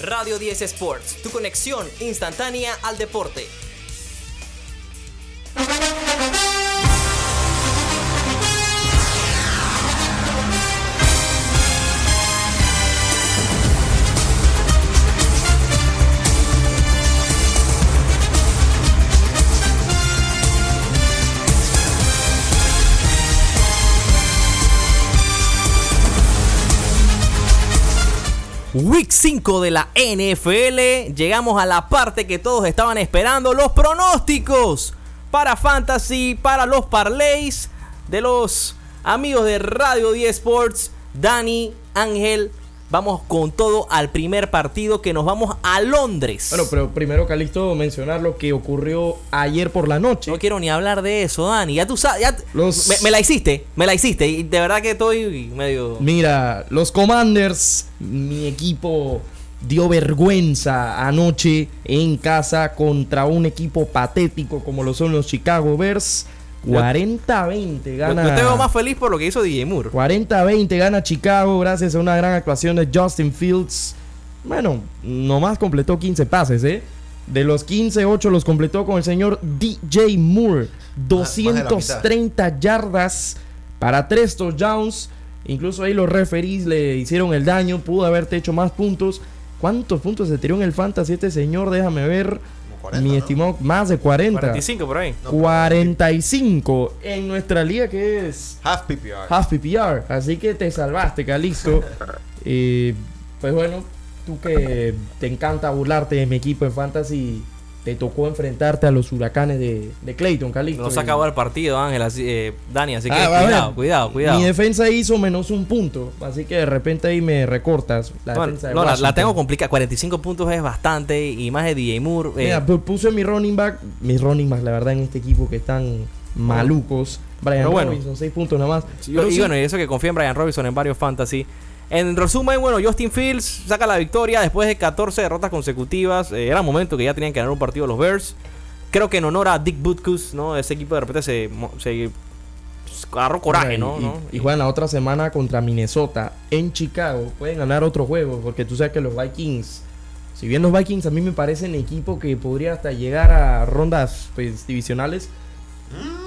Radio 10 Sports, tu conexión instantánea al deporte. Week 5 de la NFL. Llegamos a la parte que todos estaban esperando, los pronósticos para fantasy, para los parlays de los amigos de Radio 10 Sports, Dani, Ángel, Vamos con todo al primer partido que nos vamos a Londres. Bueno, pero primero, Calixto, mencionar lo que ocurrió ayer por la noche. No quiero ni hablar de eso, Dani. Ya tú sabes, ya me, la hiciste, me la hiciste. Y de verdad que estoy medio. Mira, los Commanders, mi equipo dio vergüenza anoche en casa contra un equipo patético como lo son los Chicago Bears. 40-20 gana. Yo te veo más feliz por lo que hizo DJ Moore. 40-20 gana Chicago gracias a una gran actuación de Justin Fields. Bueno, nomás completó 15 pases, ¿eh? De los 15, 8 los completó con el señor DJ Moore. 230 yardas para 3 touchdowns. Incluso ahí los referees le hicieron el daño. Pudo haberte hecho más puntos. ¿Cuántos puntos se tiró en el fantasy este señor? Déjame ver. Mi estimado, más de 40. 45 por ahí. 45 en nuestra liga que es Half PPR. Half PPR. Así que te salvaste, Calixto. eh, pues bueno, tú que te encanta burlarte de mi equipo en Fantasy te tocó enfrentarte a los huracanes de, de Clayton, Calixto. No se acabó el partido, Ángel, eh, Dani, así que ah, cuidado, cuidado, cuidado. Mi defensa hizo menos un punto, así que de repente ahí me recortas la defensa No, la, tengo complicada, 45 puntos es bastante y más de DJ Moore. Eh. Mira, puse mi running back, mis running backs, la verdad, en este equipo que están malucos. Brian Robinson, 6 puntos nada más. y, bueno, y eso que confía en Brian Robinson en varios fantasy. En resumen, bueno, Justin Fields saca la victoria después de 14 derrotas consecutivas. Eh, era momento que ya tenían que ganar un partido los Bears. Creo que en honor a Dick Butkus, ¿no? Ese equipo de repente se, se agarró coraje, ¿no? Y, juegan la otra semana contra Minnesota en Chicago. Pueden ganar otro juego porque tú sabes que los Vikings, si bien los Vikings a mí me parecen equipo que podría hasta llegar a rondas pues, divisionales,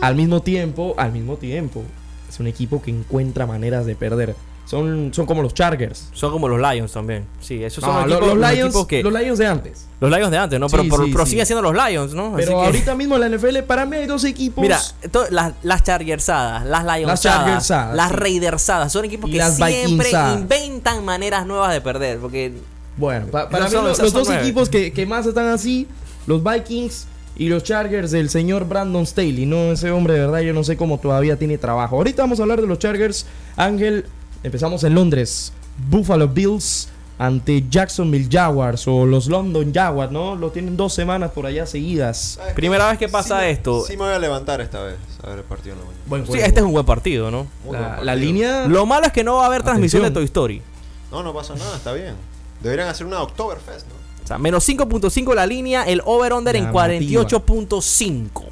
al mismo tiempo, al mismo tiempo, es un equipo que encuentra maneras de perder. Son, son como los Chargers. Son como los Lions también. Sí, esos son los, Lions, que, los Lions de antes. Los Lions de antes, ¿no? Pero, pero, siguen siendo los Lions, ¿no? Pero ahorita mismo en la NFL, para mí hay dos equipos. Mira, las, las Chargersadas, las Lions, las, las Raidersadas, son equipos que siempre inventan maneras nuevas de perder. Porque. Bueno, para mí los, dos equipos que, que más están así, los Vikings y los Chargers del señor Brandon Staley. No, ese hombre de verdad, yo no sé cómo todavía tiene trabajo. Ahorita vamos a hablar de los Chargers. Ángel, Empezamos en Londres. Buffalo Bills ante Jacksonville Jaguars o los London Jaguars, ¿no? Lo tienen dos semanas por allá seguidas. Primera vez que pasa esto. Sí me voy a levantar esta vez a ver el partido. sí, este es un buen partido, ¿no? La, línea... Lo malo es que no va a haber transmisión de Toy Story. No, no pasa nada, está bien. Deberían hacer una Oktoberfest, ¿no? O sea, menos 5.5 la línea, el over-under en 48.5.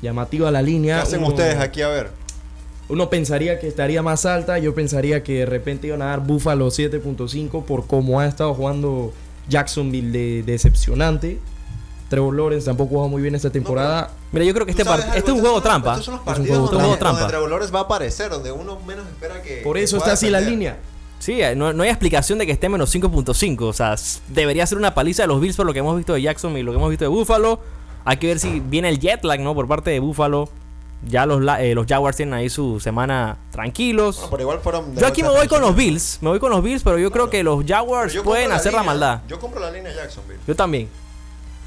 Llamativa la línea. ¿Qué hacen ustedes aquí a ver? Uno pensaría que estaría más alta, yo pensaría que de repente iban a dar Buffalo 7.5 por cómo ha estado jugando Jacksonville de decepcionante. Trevor Lawrence tampoco jugado muy bien esta temporada. Mira, yo creo que este, este es un juego trampa. Estos son los partidos es un juego, donde, trampa. Trevor Lawrence va a aparecer, donde uno menos espera que. Por eso está así la línea. Sí, no, no, hay explicación de que esté menos 5.5. O sea, debería ser una paliza de los Bills por lo que hemos visto de Jacksonville y lo que hemos visto de Buffalo. Hay que ver si viene el jet lag, ¿no? Por parte de Buffalo. Ya los, eh, los Jaguars tienen ahí su semana tranquilos. yo aquí me voy con los Bills. Me voy con los Bills, pero yo creo que los Jaguars pueden hacer la, maldad. Yo compro la línea Jacksonville. Yo también.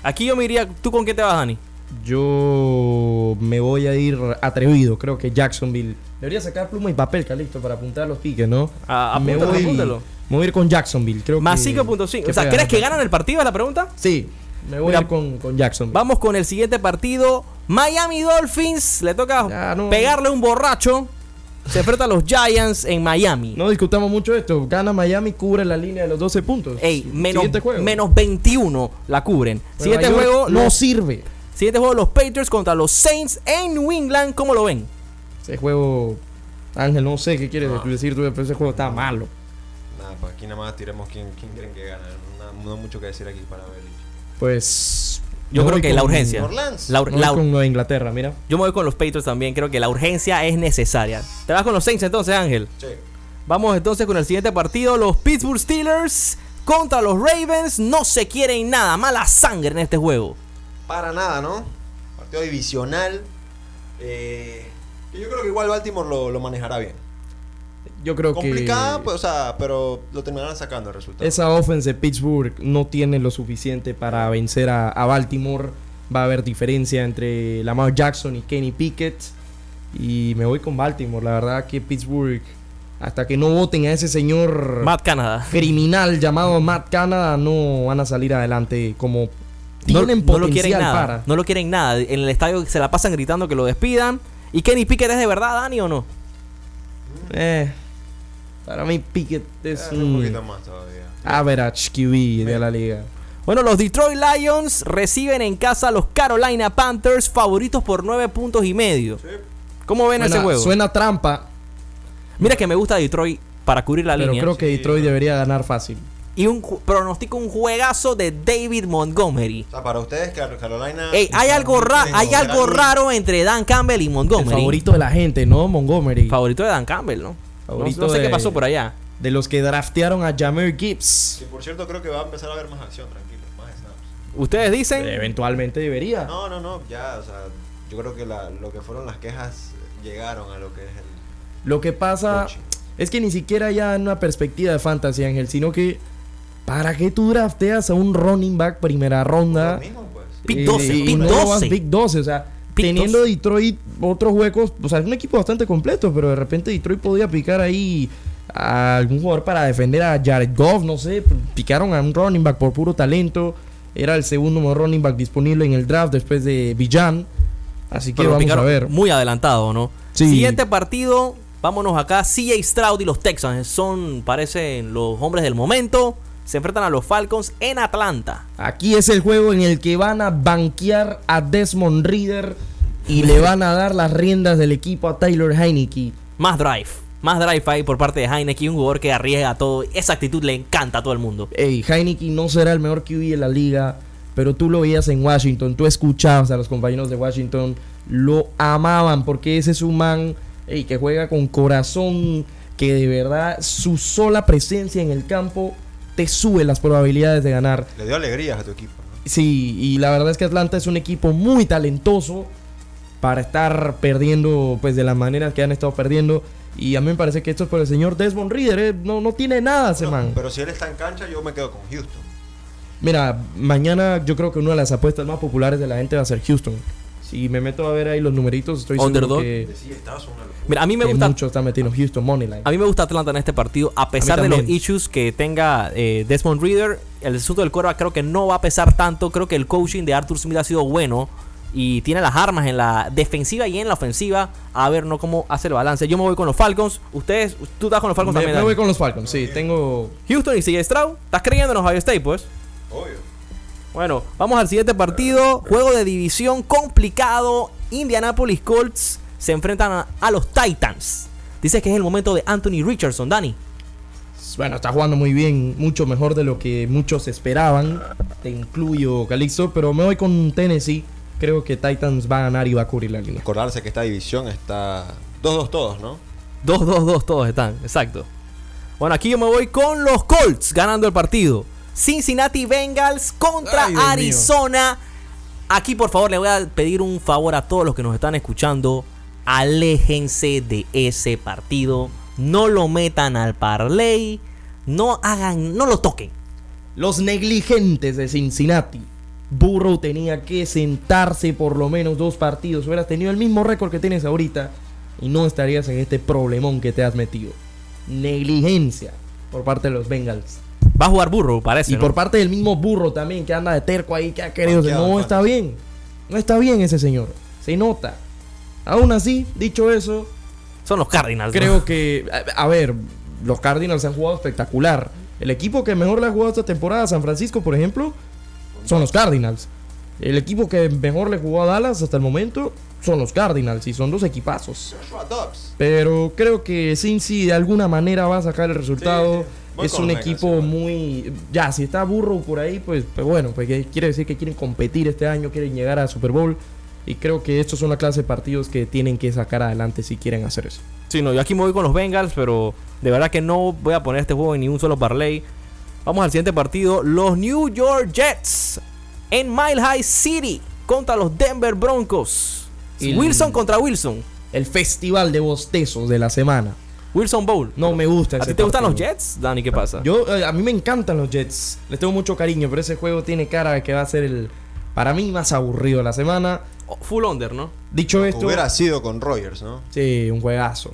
Aquí yo me iría. ¿Tú con qué te vas, Dani? Yo me voy a ir atrevido. Creo que Jacksonville. Debería sacar pluma y papel, Calixto, para apuntar los piques, ¿no? Ah, me, voy, me voy a ir con Jacksonville. Creo Más 5.5. O sea, ¿crees que ganan el partido? ¿Es la pregunta? Sí. Me voy a ir con, con Jacksonville. Vamos con el siguiente partido. Miami Dolphins le toca pegarle un borracho. Se enfrenta a los Giants en Miami. No discutamos mucho esto. Gana Miami, cubre la línea de los 12 puntos. Ey, menos, menos 21 la cubren. Siguiente juego. No sirve. Siguiente juego, los Patriots contra los Saints en New England. ¿Cómo lo ven? Ese juego. Ángel, no sé qué quieres decir tú, pero ese juego está malo. Nada, pues aquí nada más tiremos quién, quién creen que gana. No, no mucho que decir aquí para Belichick. Pues. Yo creo que la urgencia. Orleans. La, ur- me voy la- con Nueva Inglaterra, mira. yo me voy con los Patriots también. Creo que la urgencia es necesaria. ¿Te vas con los Saints entonces, Ángel? Sí. Vamos entonces con el siguiente partido. Los Pittsburgh Steelers contra los Ravens. No se quieren nada. Mala sangre en este juego. Para nada, ¿no? Partido divisional. Eh, que yo creo que igual Baltimore lo, lo manejará bien. Yo creo Complicada, que. pues, o sea, pero lo terminarán sacando el resultado. Esa offense de Pittsburgh no tiene lo suficiente para vencer a, a Baltimore. Va a haber diferencia entre Lamar Jackson y Kenny Pickett. Y me voy con Baltimore. La verdad que Pittsburgh, hasta que no voten a ese señor Matt Canada. criminal llamado Matt Canada, no van a salir adelante como No, tienen no lo quieren potencial nada. para. No lo quieren nada. En el estadio se la pasan gritando que lo despidan. ¿Y Kenny Pickett es de verdad, Dani, o no? Eh, para mí Pickett es Eh, un un poquito más todavía. average QB de la liga. Bueno, los Detroit Lions reciben en casa a los Carolina Panthers, favoritos por nueve puntos y medio. ¿Cómo ven ese Suena, juego? suena trampa, Mira que me gusta Detroit para cubrir la pero línea. creo que Sí, Detroit debería ganar fácil. Y un pronostico un juegazo de David Montgomery. O sea, para ustedes, Car- Carolina. Ey, hay algo, ra- tienen hay algo raro entre Dan Campbell y El Montgomery. favorito de la gente, ¿no? Montgomery. Favorito de Dan Campbell, ¿no? No, Favorito no sé qué de- pasó por allá. De los que draftearon a Jameer Gibbs. Que por cierto, creo que va a empezar a haber más acción, tranquilo. Más snaps. Ustedes dicen. Eventualmente debería. No, no, no. Ya, o sea, yo creo que la- lo que fueron las quejas llegaron a lo que es el. Lo que pasa coaching. es que ni siquiera ya en una perspectiva de fantasy, Ángel, sino que ¿para qué tú drafteas a un running back primera ronda? Lo mismo, pues. Pick Y- 12, y pick no lo vas 12. pick 12, o sea, Teniendo 12. Detroit otros huecos, o sea, es un equipo bastante completo, pero de repente Detroit podía picar ahí a algún jugador para defender a Jared Goff, no sé, picaron a un running back por puro talento, era el segundo mejor running back disponible en el draft después de Villan, así que Pero vamos a ver. Muy adelantado, ¿no? Sí. Siguiente partido, vámonos acá. CJ Stroud y los Texans son, parecen, los hombres del momento. Se enfrentan a los Falcons en Atlanta. Aquí es el juego en el que van a banquear a Desmond Reader y le van a dar las riendas del equipo a Taylor Heineke. Más drive. Más drive ahí por parte de Heineken, un jugador que arriesga todo. Esa actitud le encanta a todo el mundo. Ey, Heineken no será el mejor QB de la liga, pero tú lo veías en Washington, tú escuchabas a los compañeros de Washington, lo amaban porque ese es un man ey, que juega con corazón, que de verdad su sola presencia en el campo te sube las probabilidades de ganar. Le dio alegrías a tu equipo, ¿no? Sí, y la verdad es que Atlanta es un equipo muy talentoso para estar perdiendo pues de las maneras que han estado perdiendo. Y a mí me parece que esto es por el señor Desmond Reader, ¿eh? no, no tiene nada ese No, man. pero si él está en cancha, yo me quedo con Houston. Mira, mañana yo creo que una de las apuestas más populares de la gente va a ser Houston. Si me meto a ver ahí los numeritos, estoy Underdog. seguro que. Mira, a mí me que gusta. muchos están metiendo Houston Moneyline. A mí me gusta Atlanta en este partido, a pesar de los issues que tenga eh, Desmond Reader. El asunto del quarterback creo que no va a pesar tanto. Creo que el coaching de Arthur Smith ha sido bueno y tiene las armas en la defensiva y en la ofensiva. A ver, no cómo hace el balance. Yo me voy con los Falcons. Ustedes, tú estás con los Falcons Me, también. me Dani? voy con los Falcons, sí, tengo... Houston y CJ Stroud. ¿Estás creyendo en Ohio State, pues? Obvio. Bueno, vamos al siguiente partido. Juego de división complicado. Indianapolis Colts se enfrentan a, a los Titans. Dice que es el momento de Anthony Richardson, Dani. Bueno, está jugando muy bien, mucho mejor de lo que muchos esperaban. Te incluyo, Calixto, pero me voy con Tennessee. Creo que Titans va a ganar y va a cubrir la línea. Acordarse que esta división está 2-2 todos, ¿no? 2-2-2 todos están, exacto. Bueno, aquí yo me voy con los Colts ganando el partido. Cincinnati Bengals contra Ay, Dios mío. Arizona. Aquí por favor le voy a pedir un favor a todos los que nos están escuchando. Aléjense de ese partido. No lo metan al parlay. No hagan, no lo toquen. Los negligentes de Cincinnati. Burrow tenía que sentarse por lo menos dos partidos. Hubieras tenido el mismo récord que tienes ahorita y no estarías en este problemón que te has metido. Negligencia por parte de los Bengals. Va a jugar burro, parece. Y ¿no? por parte del mismo burro también que anda de terco ahí, que ha querido. No está bien. No está bien ese señor. Se nota. Aún así, dicho eso, Son los Cardinals. ¿no? creo que. A, a ver, los Cardinals han jugado espectacular. El equipo que mejor le ha jugado esta temporada, San Francisco, por ejemplo, son los Cardinals. El equipo que mejor le jugó a Dallas hasta el momento son los Cardinals y son dos equipazos. Pero creo que Cincy de alguna manera va a sacar el resultado. Sí, es un equipo muy... Ya, si está burro por ahí, pues, pues bueno, pues quiere decir que quieren competir este año, quieren llegar a Super Bowl. Y creo que estos son la clase de partidos que tienen que sacar adelante si quieren hacer eso. Sí, no, yo aquí me voy con los Bengals, pero de verdad que no voy a poner este juego en ni un solo parlay. Vamos al siguiente partido. Los New York Jets en Mile High City contra los Denver Broncos. El- Wilson contra Wilson. El festival de bostezos de la semana. Wilson Bowl. No me gusta ¿A ese ti te gustan los. Jets, Dani? ¿Qué pasa? Yo, eh, a mí me encantan los Jets. Les tengo mucho cariño, pero ese juego tiene cara de que va a ser el, para mí, más aburrido de la semana. Oh, Full under, ¿no? Dicho esto, Hubiera sido con Rogers, ¿no? sí, un juegazo.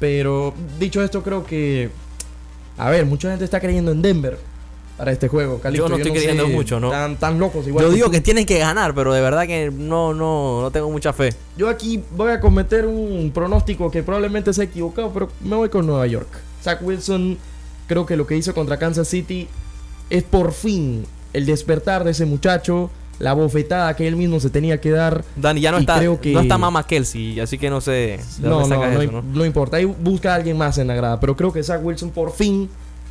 Pero dicho esto, creo que, a ver, mucha gente está creyendo en Denver para este juego. Calixto, Yo no estoy creyendo mucho, ¿no? Tan, tan locos igual. Yo digo tú. que tienen que ganar, pero de verdad que no, no, no tengo mucha fe. Yo aquí voy a cometer un pronóstico que probablemente sea equivocado, pero me voy con Nueva York. Zach Wilson, creo que lo que hizo contra Kansas City es por fin el despertar de ese muchacho, la bofetada que él mismo se tenía que dar. Dani, ya no está, creo que- no está Mama Kelsey, así que no sé de No, dónde no, sacas no, eso, im- ¿no? no importa. Ahí busca a alguien más en la grada. Pero creo que Zach Wilson por fin,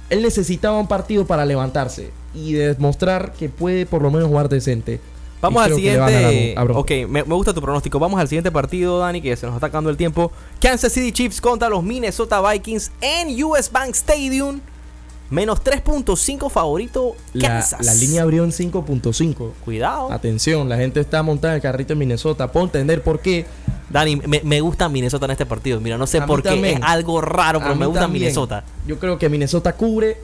él necesitaba un partido para levantarse y demostrar que puede por lo menos jugar decente. Vamos al a siguiente. a. Ok, me, me gusta tu pronóstico. Vamos al siguiente partido, Dani, que se nos está acabando el tiempo. Kansas City Chiefs contra los Minnesota Vikings en US Bank Stadium. Menos 3.5 favorito La, Kansas. la línea abrió en 5.5. Cuidado. Atención, la gente está montada en el carrito en Minnesota. Puedo entender por qué. Dani, me, me gusta Minnesota en este partido. Mira, no sé A por qué. también. Es algo raro, pero A me gusta también. Minnesota. Yo creo que Minnesota cubre.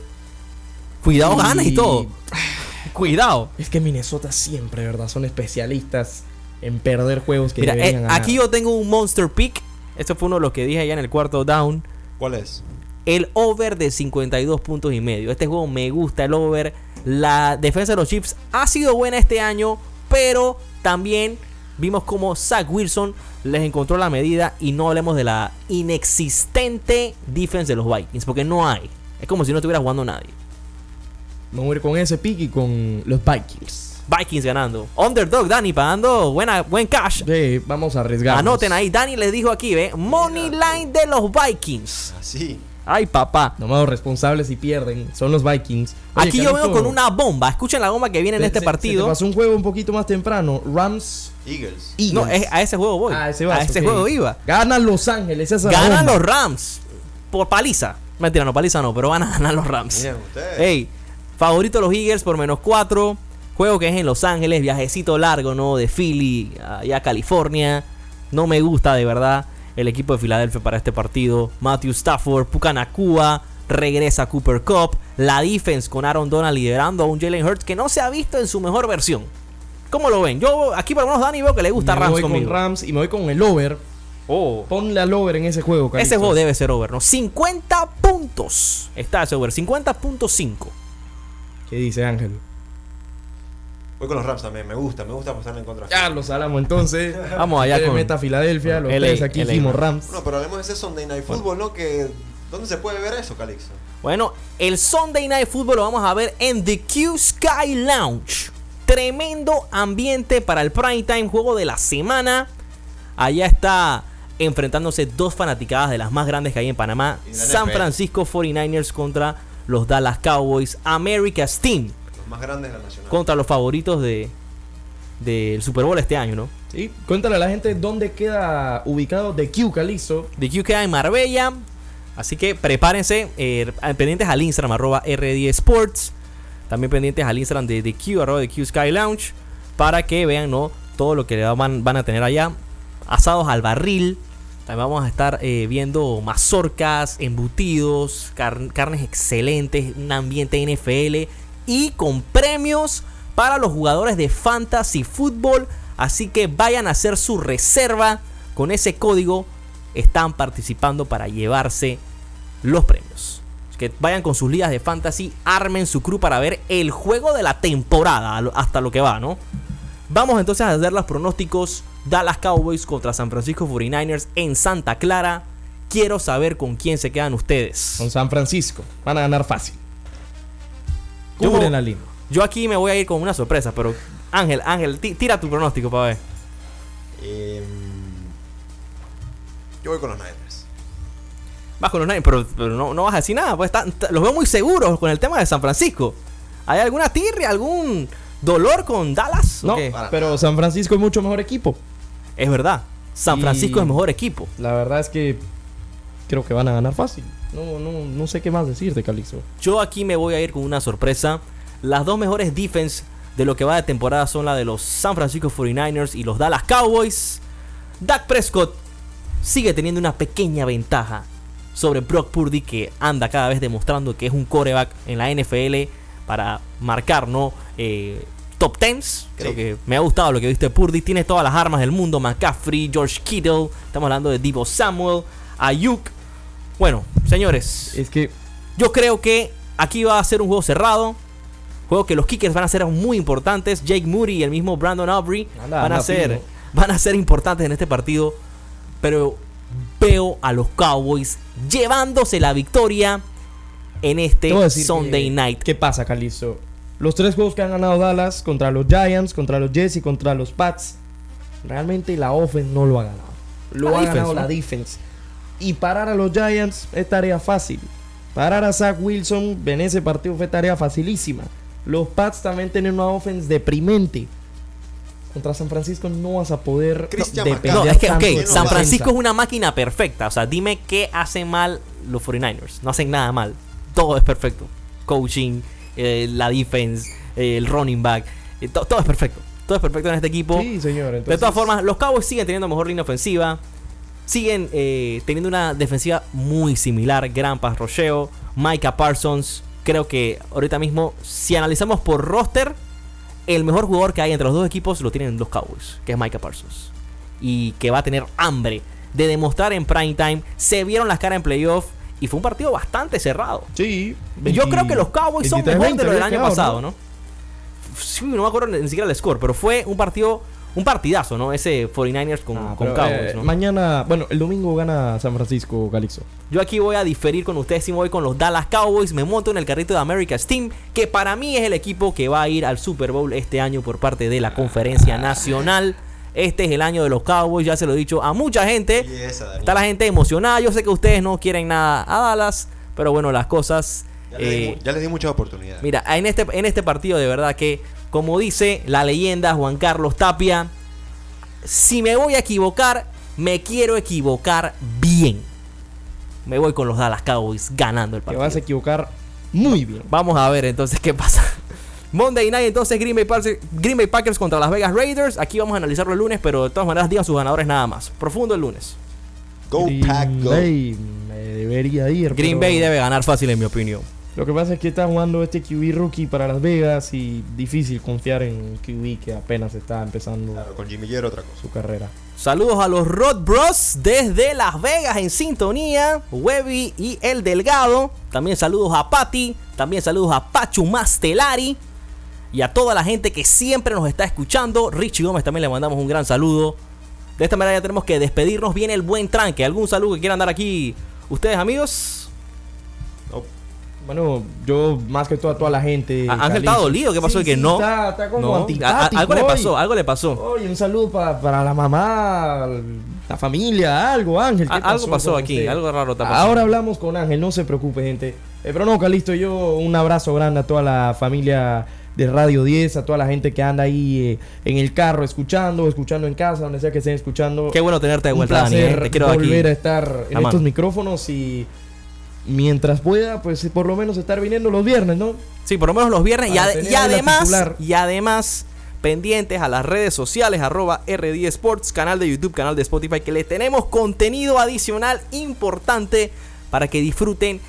Cuidado, Y- ganas y todo. Cuidado. Es que Minnesota siempre, ¿verdad? Son especialistas en perder juegos que Mira, eh, ganar. aquí yo tengo un Monster Pick. Esto fue uno de los que dije allá en el cuarto down. ¿Cuál es? El over de 52 puntos y medio. Este juego me gusta el over. La defensa de los Chiefs ha sido buena este año, pero también vimos como Zach Wilson les encontró la medida y no hablemos de la inexistente defense de los Vikings, porque no hay. Es como si no estuviera jugando nadie. Voy a ir con ese pick y con los Vikings. Vikings ganando. Underdog, Dani, pagando buena, buen cash. Sí, vamos a arriesgar. Anoten ahí, Dani les dijo aquí, ¿ve? Money line de los Vikings. Así. Ay, papá. No me hago responsable si pierden. Son los Vikings. Oye, Aquí yo vengo con una bomba. Escuchen la bomba que viene en este se- partido. Se te pasó un juego un poquito más temprano. Rams. Eagles. Eagles. No, es- a ese juego voy. Ah, ese a ese juego iba. Ganan Los Ángeles. Esa Ganan bomba. los Rams. Por paliza. Mentira, no, paliza no, pero van a ganar los Rams. Miren. Ey, favorito los Eagles por menos 4. Juego que es en Los Ángeles, viajecito largo, ¿no? De Philly allá a California. No me gusta de verdad el equipo de Filadelfia para este partido. Matthew Stafford, Pucanacua, regresa Cooper Cup. La defense con Aaron Donald liderando a un Jalen Hurts que no se ha visto en su mejor versión. ¿Cómo lo ven? Yo aquí por lo menos Dani veo que le gusta me Rams voy conmigo. con Rams y me voy con el over. Oh. Ponle al over en ese juego, Carlitos. Ese juego debe ser over, ¿no? 50 puntos. Está ese over, 50.5. ¿Qué dice Ángel? Voy con los Rams también. Me gusta, me gusta pasarle en contra. Ya los entonces. Vamos allá Usted con- meta Filadelfia. Los LA, tres aquí LA. hicimos Rams. No, pero hablemos de ese Sunday Night Football, ¿no? Que, ¿Dónde se puede ver eso, Calixto? Bueno, el Sunday Night Football lo vamos a ver en The Q Sky Lounge. Tremendo ambiente para el prime time, juego de la semana. Allá está enfrentándose dos fanaticadas de las más grandes que hay en Panamá. San NFL. Francisco 49ers contra los Dallas Cowboys. America's Team Los más grandes de la nacional. contra los favoritos de del Super Bowl este año, ¿no? Sí, cuéntale a la gente dónde queda ubicado The Q, Calizo. The Q queda en Marbella. Así que prepárense, eh, pendientes al Instagram, arroba RD Sports. También pendientes al Instagram de The Q, arroba The Q Sky Lounge. Para que vean ¿no? todo lo que van, van a tener allá. Asados al barril. También vamos a estar eh, viendo mazorcas, embutidos, car- carnes excelentes, un ambiente NFL y con premios para los jugadores de fantasy fútbol. Así que vayan a hacer su reserva con ese código. Están participando para llevarse los premios. Así que vayan con sus ligas de fantasy, armen su crew para ver el juego de la temporada hasta lo que va, ¿no? Vamos entonces a hacer los pronósticos Dallas Cowboys contra San Francisco 49ers en Santa Clara. Quiero saber con quién se quedan ustedes. Con San Francisco. Van a ganar fácil. Cubren la línea. Yo aquí me voy a ir con una sorpresa, pero Ángel, Ángel, ti- tira tu pronóstico para ver. Em, yo voy con los Niners. Vas con los Niners, pero, pero no, no vas a decir nada. Pues t- los veo muy seguros con el tema de San Francisco. ¿Hay alguna tirria, algún dolor con Dallas? ¿O No, pero San Francisco es mucho mejor equipo. Es verdad. San Y- Francisco es mejor equipo. La verdad es que creo que van a ganar fácil. No, no, no sé qué más decirte, Calixto. Yo aquí me voy a ir con una sorpresa. Las dos mejores defense de lo que va de temporada son la de los San Francisco 49ers y los Dallas Cowboys. Dak Prescott sigue teniendo una pequeña ventaja sobre Brock Purdy que anda cada vez demostrando que es un coreback en la NFL para marcar, ¿no? Eh, top 10. Creo Sí. que me ha gustado lo que viste de Purdy. Tiene todas las armas del mundo. McCaffrey, George Kittle. Estamos hablando de Divo Samuel, Ayuk. Bueno, señores. Es que Yo creo que aquí va a ser un juego cerrado. Juego que los kickers van a ser muy importantes. Jake Moody y el mismo Brandon Aubrey Anda, van a anda ser van a ser importantes en este partido. Pero veo a los Cowboys llevándose la victoria en este Sunday que- night. ¿Qué pasa, Calixto? Los tres juegos que han ganado Dallas contra los Giants, contra los Jets y contra los Pats, realmente la offense no lo ha ganado. Lo La ha defense, ganado ¿no? la defense. Y parar a los Giants es tarea fácil. Parar a Zach Wilson en ese partido fue tarea facilísima. Los Pats también tienen una offense deprimente. Contra San Francisco no vas a poder Christian depender No, es que, tanto San. Francisco es una máquina perfecta. O sea, dime qué hacen mal los 49ers. No hacen nada mal. Todo es perfecto. Coaching, eh, la defense, eh, el running back. eh, to- todo es perfecto. Todo es perfecto en este equipo. Sí, señor. De todas formas, los Cowboys siguen teniendo mejor línea ofensiva. Siguen eh, teniendo una defensiva muy similar. Gran rocheo. Micah Parsons. Creo que ahorita mismo, si analizamos por roster, el mejor jugador que hay entre los dos equipos lo tienen los Cowboys, que es Micah Parsons. Y que va a tener hambre de demostrar en prime time. Se vieron las caras en playoff y fue un partido bastante cerrado. Sí. Yo 20 creo que los Cowboys son mejor 23-20 de lo del año pasado, ¿no? Sí, no me acuerdo ni siquiera el score, pero fue un partido, un partidazo, ¿no? Ese 49ers con, Ah, con pero, Cowboys, eh, ¿no? Mañana, bueno, el domingo gana San Francisco, Calixto. Yo aquí voy a diferir con ustedes y me voy con los Dallas Cowboys. Me monto en el carrito de America's Team, que para mí es el equipo que va a ir al Super Bowl este año por parte de la Conferencia Nacional. Este es el año de los Cowboys, ya se lo he dicho a mucha gente. Está la gente emocionada. Yo sé que ustedes no quieren nada a Dallas, pero bueno, las cosas. Ya, les di, eh, mu- ya les di muchas oportunidades. Mira, en este, en este partido de verdad que, como dice la leyenda Juan Carlos Tapia, si me voy a equivocar, me quiero equivocar bien. Me voy con los Dallas Cowboys ganando el Te partido. vas a equivocar muy bien. Vamos a ver entonces qué pasa. Monday Night, entonces Green Bay, Packers, Green Bay Packers contra Las Vegas Raiders. Aquí vamos a analizarlo el lunes, pero de todas maneras digan sus ganadores nada más. Profundo el lunes. Go Green Pack, go. Bay me debería ir. Green pero Bay debe ganar fácil en mi opinión. Lo que pasa es que está jugando este QB rookie para Las Vegas y difícil confiar en QB que apenas está empezando Claro, con Jimmy Yero otra cosa. su carrera. Saludos a los Rod Bros desde Las Vegas en sintonía. Webby y El Delgado. También saludos a Patty. También saludos a Pachu Mastelari. Y a toda la gente que siempre nos está escuchando. Richie Gómez también le mandamos un gran saludo. De esta manera ya tenemos que despedirnos. Viene el buen tranque. ¿Algún saludo que quieran dar aquí ustedes, amigos? No, Bueno, yo más que todo a toda la gente. Ángel está dolido, ¿qué pasó? Sí, Que sí, no. Está, está como No, antipático algo le hoy. pasó, algo le pasó. Oye, un saludo pa- para la mamá, la familia, algo, Ángel. ¿qué A- algo pasó aquí, usted? algo raro está pasando. Ahora hablamos con Ángel, no se preocupe, gente. Eh, pero no, Calisto, yo un abrazo grande a toda la familia de Radio 10, a toda la gente que anda ahí eh, en el carro escuchando, escuchando en casa, donde sea que estén escuchando. Qué bueno tenerte de un vuelta, Dani. eh. placer Te quiero aquí. volver a estar en estos micrófonos y mientras pueda, pues por lo menos estar viniendo los viernes, ¿no? Sí, por lo menos los viernes. Y, además, y además, pendientes a las redes sociales, arroba RD Sports, canal de YouTube, canal de Spotify, que les tenemos contenido adicional importante para que disfruten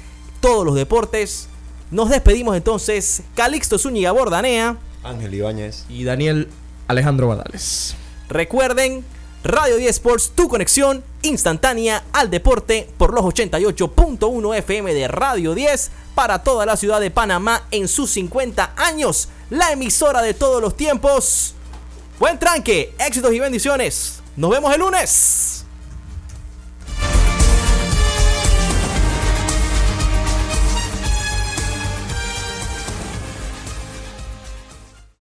todos los deportes. Nos despedimos entonces. Calixto Zúñiga Bordanea. Ángel Ibáñez. Y Daniel Alejandro Badales. Recuerden, Radio 10 Sports, tu conexión instantánea al deporte por los 88.1 FM de Radio 10 para toda la ciudad de Panamá en sus 50 años. La emisora de todos los tiempos. Buen tranque, éxitos y bendiciones. Nos vemos el lunes.